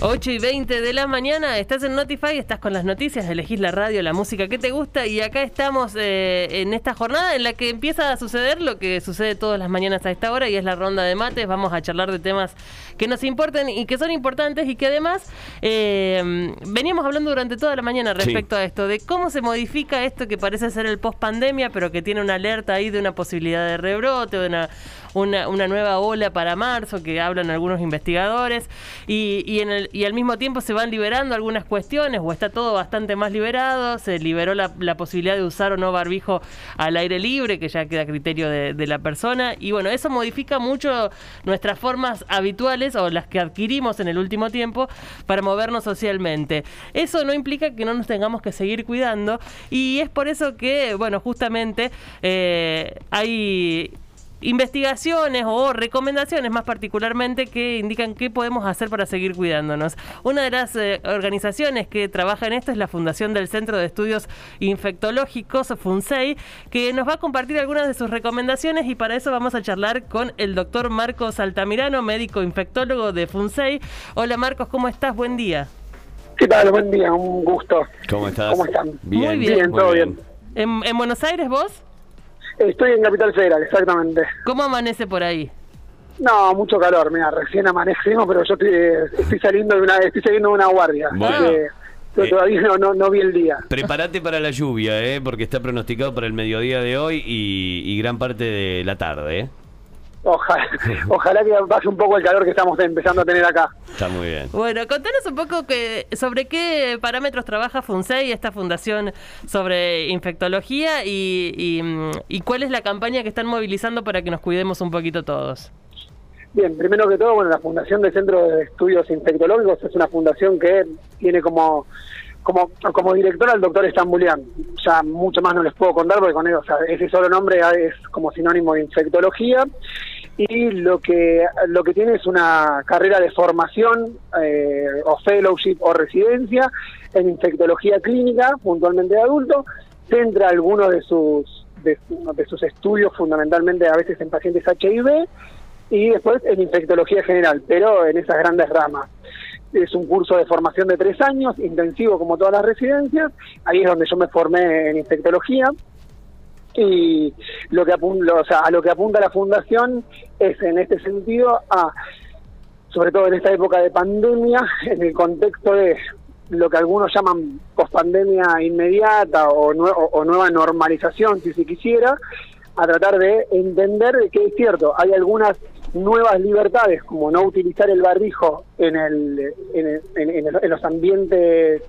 8 y 20 de la mañana, estás en Notify, estás con las noticias, elegís la radio, la música que te gusta y acá estamos eh, en esta jornada en la que empieza a suceder lo que sucede todas las mañanas a esta hora y es la ronda de mates, vamos a charlar de temas que nos importan y que son importantes y que además eh, veníamos hablando durante toda la mañana respecto a esto, de cómo se modifica esto que parece ser el post pandemia pero que tiene una alerta ahí de una posibilidad de rebrote, de una una, una nueva ola para marzo que hablan algunos investigadores y, y, en el, y al mismo tiempo se van liberando algunas cuestiones o está todo bastante más liberado, se liberó la, la posibilidad de usar o no barbijo al aire libre que ya queda a criterio de, de la persona y bueno, eso modifica mucho nuestras formas habituales o las que adquirimos en el último tiempo para movernos socialmente. Eso no implica que no nos tengamos que seguir cuidando y es por eso que, bueno, justamente eh, hay investigaciones o recomendaciones más particularmente que indican qué podemos hacer para seguir cuidándonos. Una de las eh, organizaciones que trabaja en esto es la Fundación del Centro de Estudios Infectológicos, FUNSEI, que nos va a compartir algunas de sus recomendaciones y para eso vamos a charlar con el doctor Marcos Altamirano, médico infectólogo de FUNSEI. Hola Marcos, ¿cómo estás? Buen día. ¿Qué tal? Buen día, un gusto. ¿Cómo estás? ¿Cómo están? Bien, Muy bien. todo bien. ¿En, en Buenos Aires vos? Estoy en Capital Federal, exactamente. ¿Cómo amanece por ahí? No, mucho calor, mira, recién amanecimos, pero yo estoy, eh, estoy saliendo de una, estoy saliendo de una guardia. Bueno. así que yo Eh. todavía no, no, no vi el día. Prepárate para la lluvia, ¿eh? porque está pronosticado para el mediodía de hoy y, y gran parte de la tarde. ¿eh? Ojalá, ojalá que baje un poco el calor que estamos empezando a tener acá. Está muy bien. Bueno, contanos un poco que, sobre qué parámetros trabaja FUNSEI, esta fundación sobre infectología, y, y, mm, y cuál es la campaña que están movilizando para que nos cuidemos un poquito todos. Bien, primero que todo, bueno, la Fundación del Centro de Estudios Infectológicos es una fundación que tiene como como como director al doctor Estambulian. Ya mucho más no les puedo contar porque con él, o sea, ese solo nombre es como sinónimo de infectología y lo que lo que tiene es una carrera de formación eh, o fellowship o residencia en infectología clínica, puntualmente de adulto, centra algunos de sus de, de sus estudios fundamentalmente a veces en pacientes HIV y después en infectología general, pero en esas grandes ramas. Es un curso de formación de tres años, intensivo como todas las residencias. Ahí es donde yo me formé en infectología. Y lo que apunta, o sea, a lo que apunta la fundación es en este sentido a, sobre todo en esta época de pandemia, en el contexto de lo que algunos llaman pospandemia inmediata o, nue- o- nueva normalización, si se quisiera, a tratar de entender de que es cierto, hay algunas nuevas libertades, como no utilizar el barbijo en, el, en, el- en- en los ambientes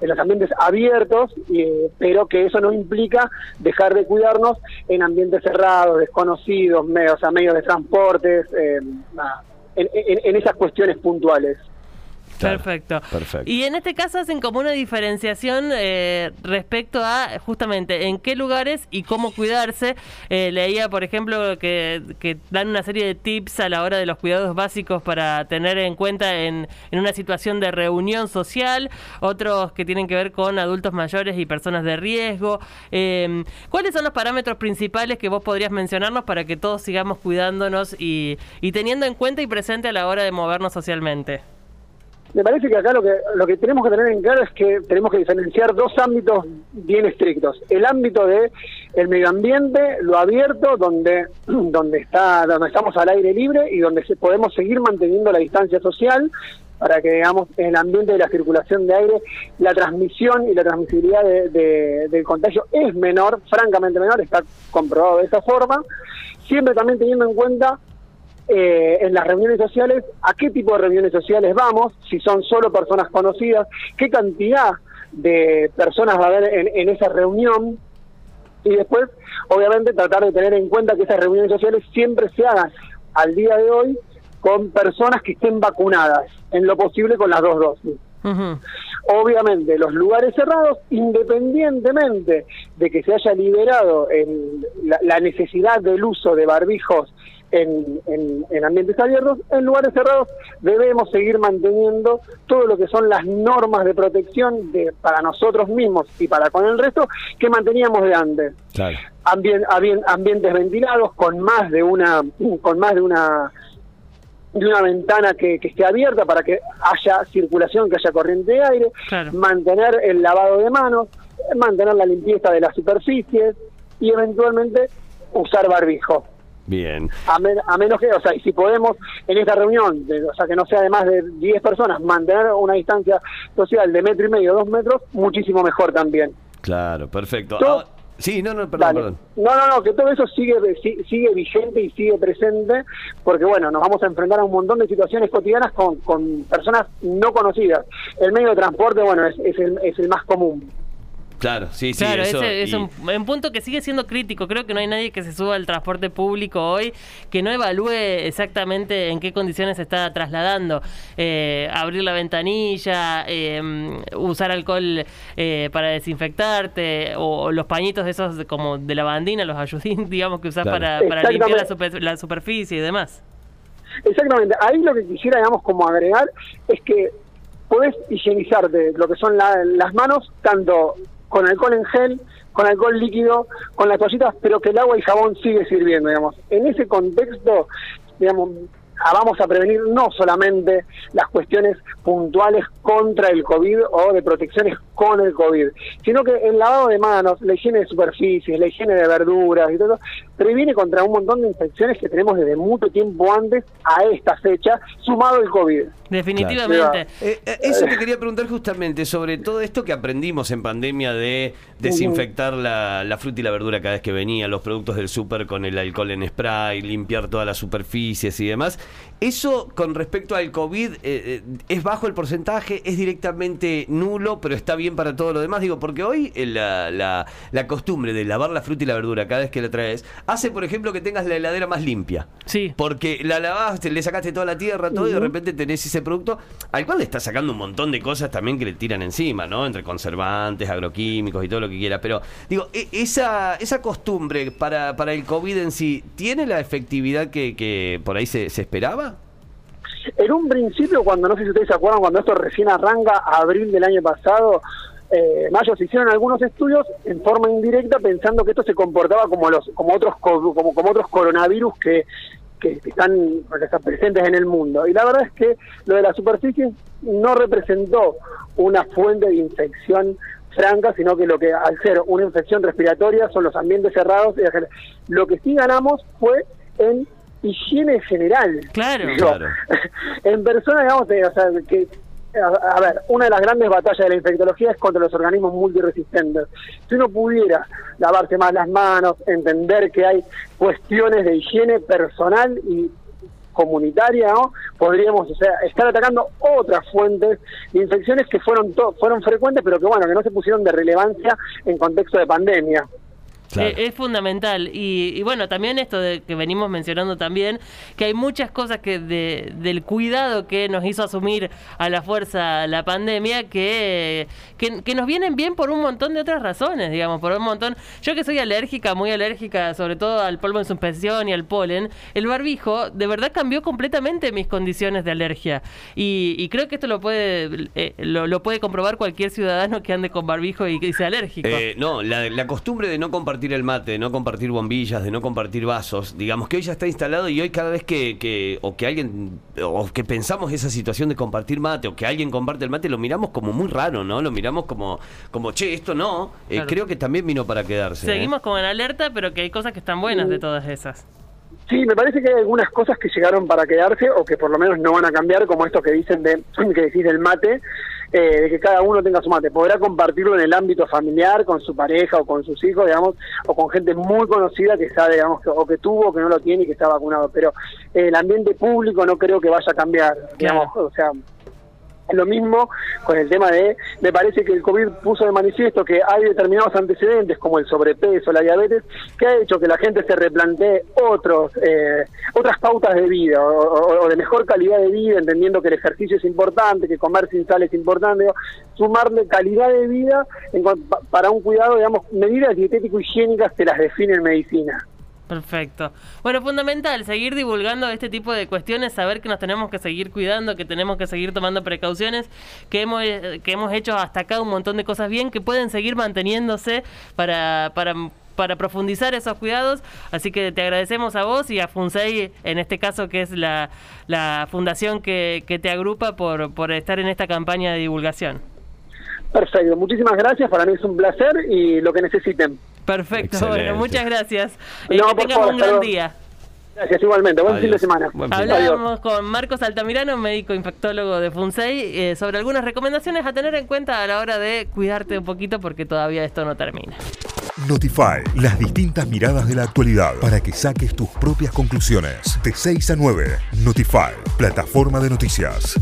en los ambientes abiertos, eh, pero que eso no implica dejar de cuidarnos en ambientes cerrados, desconocidos, medios, o sea, medios de transportes, eh, en, en- en esas cuestiones puntuales. Claro, Perfecto. perfecto. Y en este caso hacen como una diferenciación eh, respecto a justamente en qué lugares y cómo cuidarse. Eh, leía, por ejemplo, que, que dan una serie de tips a la hora de los cuidados básicos para tener en cuenta en, en una situación de reunión social, otros que tienen que ver con adultos mayores y personas de riesgo. Eh, ¿Cuáles son los parámetros principales que vos podrías mencionarnos para que todos sigamos cuidándonos y, y teniendo en cuenta y presente a la hora de movernos socialmente? Me parece que acá lo que lo que tenemos que tener en claro es que tenemos que diferenciar dos ámbitos bien estrictos. El ámbito de el medio ambiente, lo abierto, donde donde está donde estamos al aire libre y donde podemos seguir manteniendo la distancia social para que digamos en el ambiente de la circulación de aire la transmisión y la transmisibilidad de- de- del contagio es menor, francamente menor, está comprobado de esa forma, siempre también teniendo en cuenta eh, en las reuniones sociales, a qué tipo de reuniones sociales vamos, si son solo personas conocidas, qué cantidad de personas va a haber en, en esa reunión y después, obviamente, tratar de tener en cuenta que esas reuniones sociales siempre se hagan al día de hoy con personas que estén vacunadas, en lo posible con las dos dosis. Obviamente, los lugares cerrados, independientemente de que se haya liberado el- la, la necesidad del uso de barbijos en, en- en ambientes abiertos, en lugares cerrados debemos seguir manteniendo todo lo que son las normas de protección de, para nosotros mismos y para con el resto que manteníamos de antes. Claro. ambientes ventilados con más de una con más de una de una ventana que, esté abierta para que haya circulación, que haya corriente de aire, mantener el lavado de manos, mantener la limpieza de las superficies y eventualmente usar barbijo. Bien. A, menos que, o sea, y si podemos en esta reunión, o sea, que no sea de más de 10 personas, mantener una distancia social de metro y medio, dos metros, muchísimo mejor también. Claro, perfecto. Sí, no, no, perdón, No, no, no, que todo eso sigue, sigue vigente y sigue presente, porque bueno, nos vamos a enfrentar a un montón de situaciones cotidianas con, con personas no conocidas. El medio de transporte, bueno, es, es, el, es el más común. Claro, sí, sí. Claro, ese es un, punto que sigue siendo crítico. Creo que no hay nadie que se suba al transporte público hoy que no evalúe exactamente en qué condiciones se está trasladando. Eh, abrir la ventanilla, eh, usar alcohol eh, para desinfectarte, o, los pañitos esos como de la bandina, los ayudín, digamos, que usas para, para limpiar la, la superficie y demás. Exactamente. Ahí lo que quisiera, digamos, como agregar es que podés higienizarte lo que son las manos tanto con alcohol en gel, con alcohol líquido, con las toallitas, pero que el agua y jabón sigue sirviendo, digamos. En ese contexto, digamos, vamos a prevenir no solamente las cuestiones puntuales contra el COVID o de protecciones con el COVID, sino que el lavado de manos, la higiene de superficies, la higiene de verduras y todo, previene contra un montón de infecciones que tenemos desde mucho tiempo antes a esta fecha, sumado el COVID. Definitivamente. Eh, eh, eso te quería preguntar justamente sobre todo esto que aprendimos en pandemia de desinfectar la, fruta y la verdura cada vez que venía, los productos del súper con el alcohol en spray, limpiar todas las superficies y demás. Eso con respecto al COVID eh, es bajo el porcentaje, es directamente nulo, pero está bien para todo lo demás. Digo, porque hoy la, la, la costumbre de lavar la fruta y la verdura cada vez que la traes hace, por ejemplo, que tengas la heladera más limpia. Sí. Porque la lavaste, le sacaste toda la tierra, todo, y de repente tenés ese producto al cual le estás sacando un montón de cosas también que le tiran encima, ¿no? Entre conservantes, agroquímicos y todo lo que quiera. Pero, digo, e, esa, esa costumbre para, para el COVID en sí, ¿tiene la efectividad que, que por ahí se, se esperaba? En un principio, cuando no sé si ustedes se acuerdan, cuando esto recién arranca, abril del año pasado, eh, mayo se hicieron algunos estudios en forma indirecta pensando que esto se comportaba como los como otros como, como otros coronavirus que, que están, están presentes en el mundo y la verdad es que lo de la superficie no representó una fuente de infección franca, sino que lo que al ser una infección respiratoria son los ambientes cerrados. Lo que sí ganamos fue en higiene general. Claro, claro. En persona, digamos, o sea, que a, ver, una de las grandes batallas de la infectología es contra los organismos multiresistentes. Si uno pudiera lavarse más las manos, entender que hay cuestiones de higiene personal y comunitaria, ¿no? podríamos o sea, estar atacando otras fuentes de infecciones que fueron fueron frecuentes, pero que bueno, que no se pusieron de relevancia en contexto de pandemia. Eh, es, fundamental. Y, bueno, también esto de que venimos mencionando también, que hay muchas cosas que de, del cuidado que nos hizo asumir a la fuerza la pandemia que, que, nos vienen bien por un montón de otras razones, digamos, por un montón. Yo que soy alérgica, muy alérgica, sobre todo al polvo en suspensión y al polen, el barbijo de verdad cambió completamente mis condiciones de alergia. Y, creo que esto lo puede, eh, lo, puede comprobar cualquier ciudadano que ande con barbijo y que sea alérgico. Eh, no, la, la costumbre de no compartir el mate, de no compartir bombillas, de no compartir vasos, digamos que hoy ya está instalado y hoy cada vez que, o que alguien, o que pensamos esa situación de compartir mate, o que alguien comparte el mate, lo miramos como muy raro, ¿no? Lo miramos como, como che, esto no. Eh, creo que también vino para quedarse. ¿eh? Seguimos como en alerta, pero que hay cosas que están buenas de todas esas. Sí, me parece que hay algunas cosas que llegaron para quedarse o que por lo menos no van a cambiar, como esto que dicen de que decís del mate, eh, de que cada uno tenga su mate. Podrá compartirlo en el ámbito familiar, con su pareja o con sus hijos, digamos, o con gente muy conocida que sabe, digamos, que, o que tuvo o que no lo tiene y que está vacunado. Pero el ambiente público no creo que vaya a cambiar, digamos, o sea, lo mismo con el tema de, me parece que el COVID puso de manifiesto que hay determinados antecedentes como el sobrepeso, la diabetes, que ha hecho que la gente se replantee otros, eh, otras pautas de vida o, de mejor calidad de vida, entendiendo que el ejercicio es importante, que comer sin sal es importante, sumarle calidad de vida para un cuidado, digamos, medidas dietético-higiénicas que las define en medicina. Perfecto. Bueno, fundamental, seguir divulgando este tipo de cuestiones, saber que nos tenemos que seguir cuidando, que tenemos que seguir tomando precauciones, que hemos, que hemos hecho hasta acá un montón de cosas bien, que pueden seguir manteniéndose para, para para profundizar esos cuidados. Así que te agradecemos a vos y a FUNSEI, en este caso que es la, fundación que, te agrupa por, por estar en esta campaña de divulgación. Perfecto, muchísimas gracias, para mí es un placer y lo que necesiten. Perfecto, bueno, muchas gracias. Eh, que tengas un gran día. Gracias, igualmente. Buen fin de semana. Hablamos con Marcos Altamirano, médico infectólogo de FUNSEI, eh, sobre algunas recomendaciones a tener en cuenta a la hora de cuidarte un poquito porque todavía esto no termina. Notify, las distintas miradas de la actualidad para que saques tus propias conclusiones. De 6 a 9, Notify, plataforma de noticias.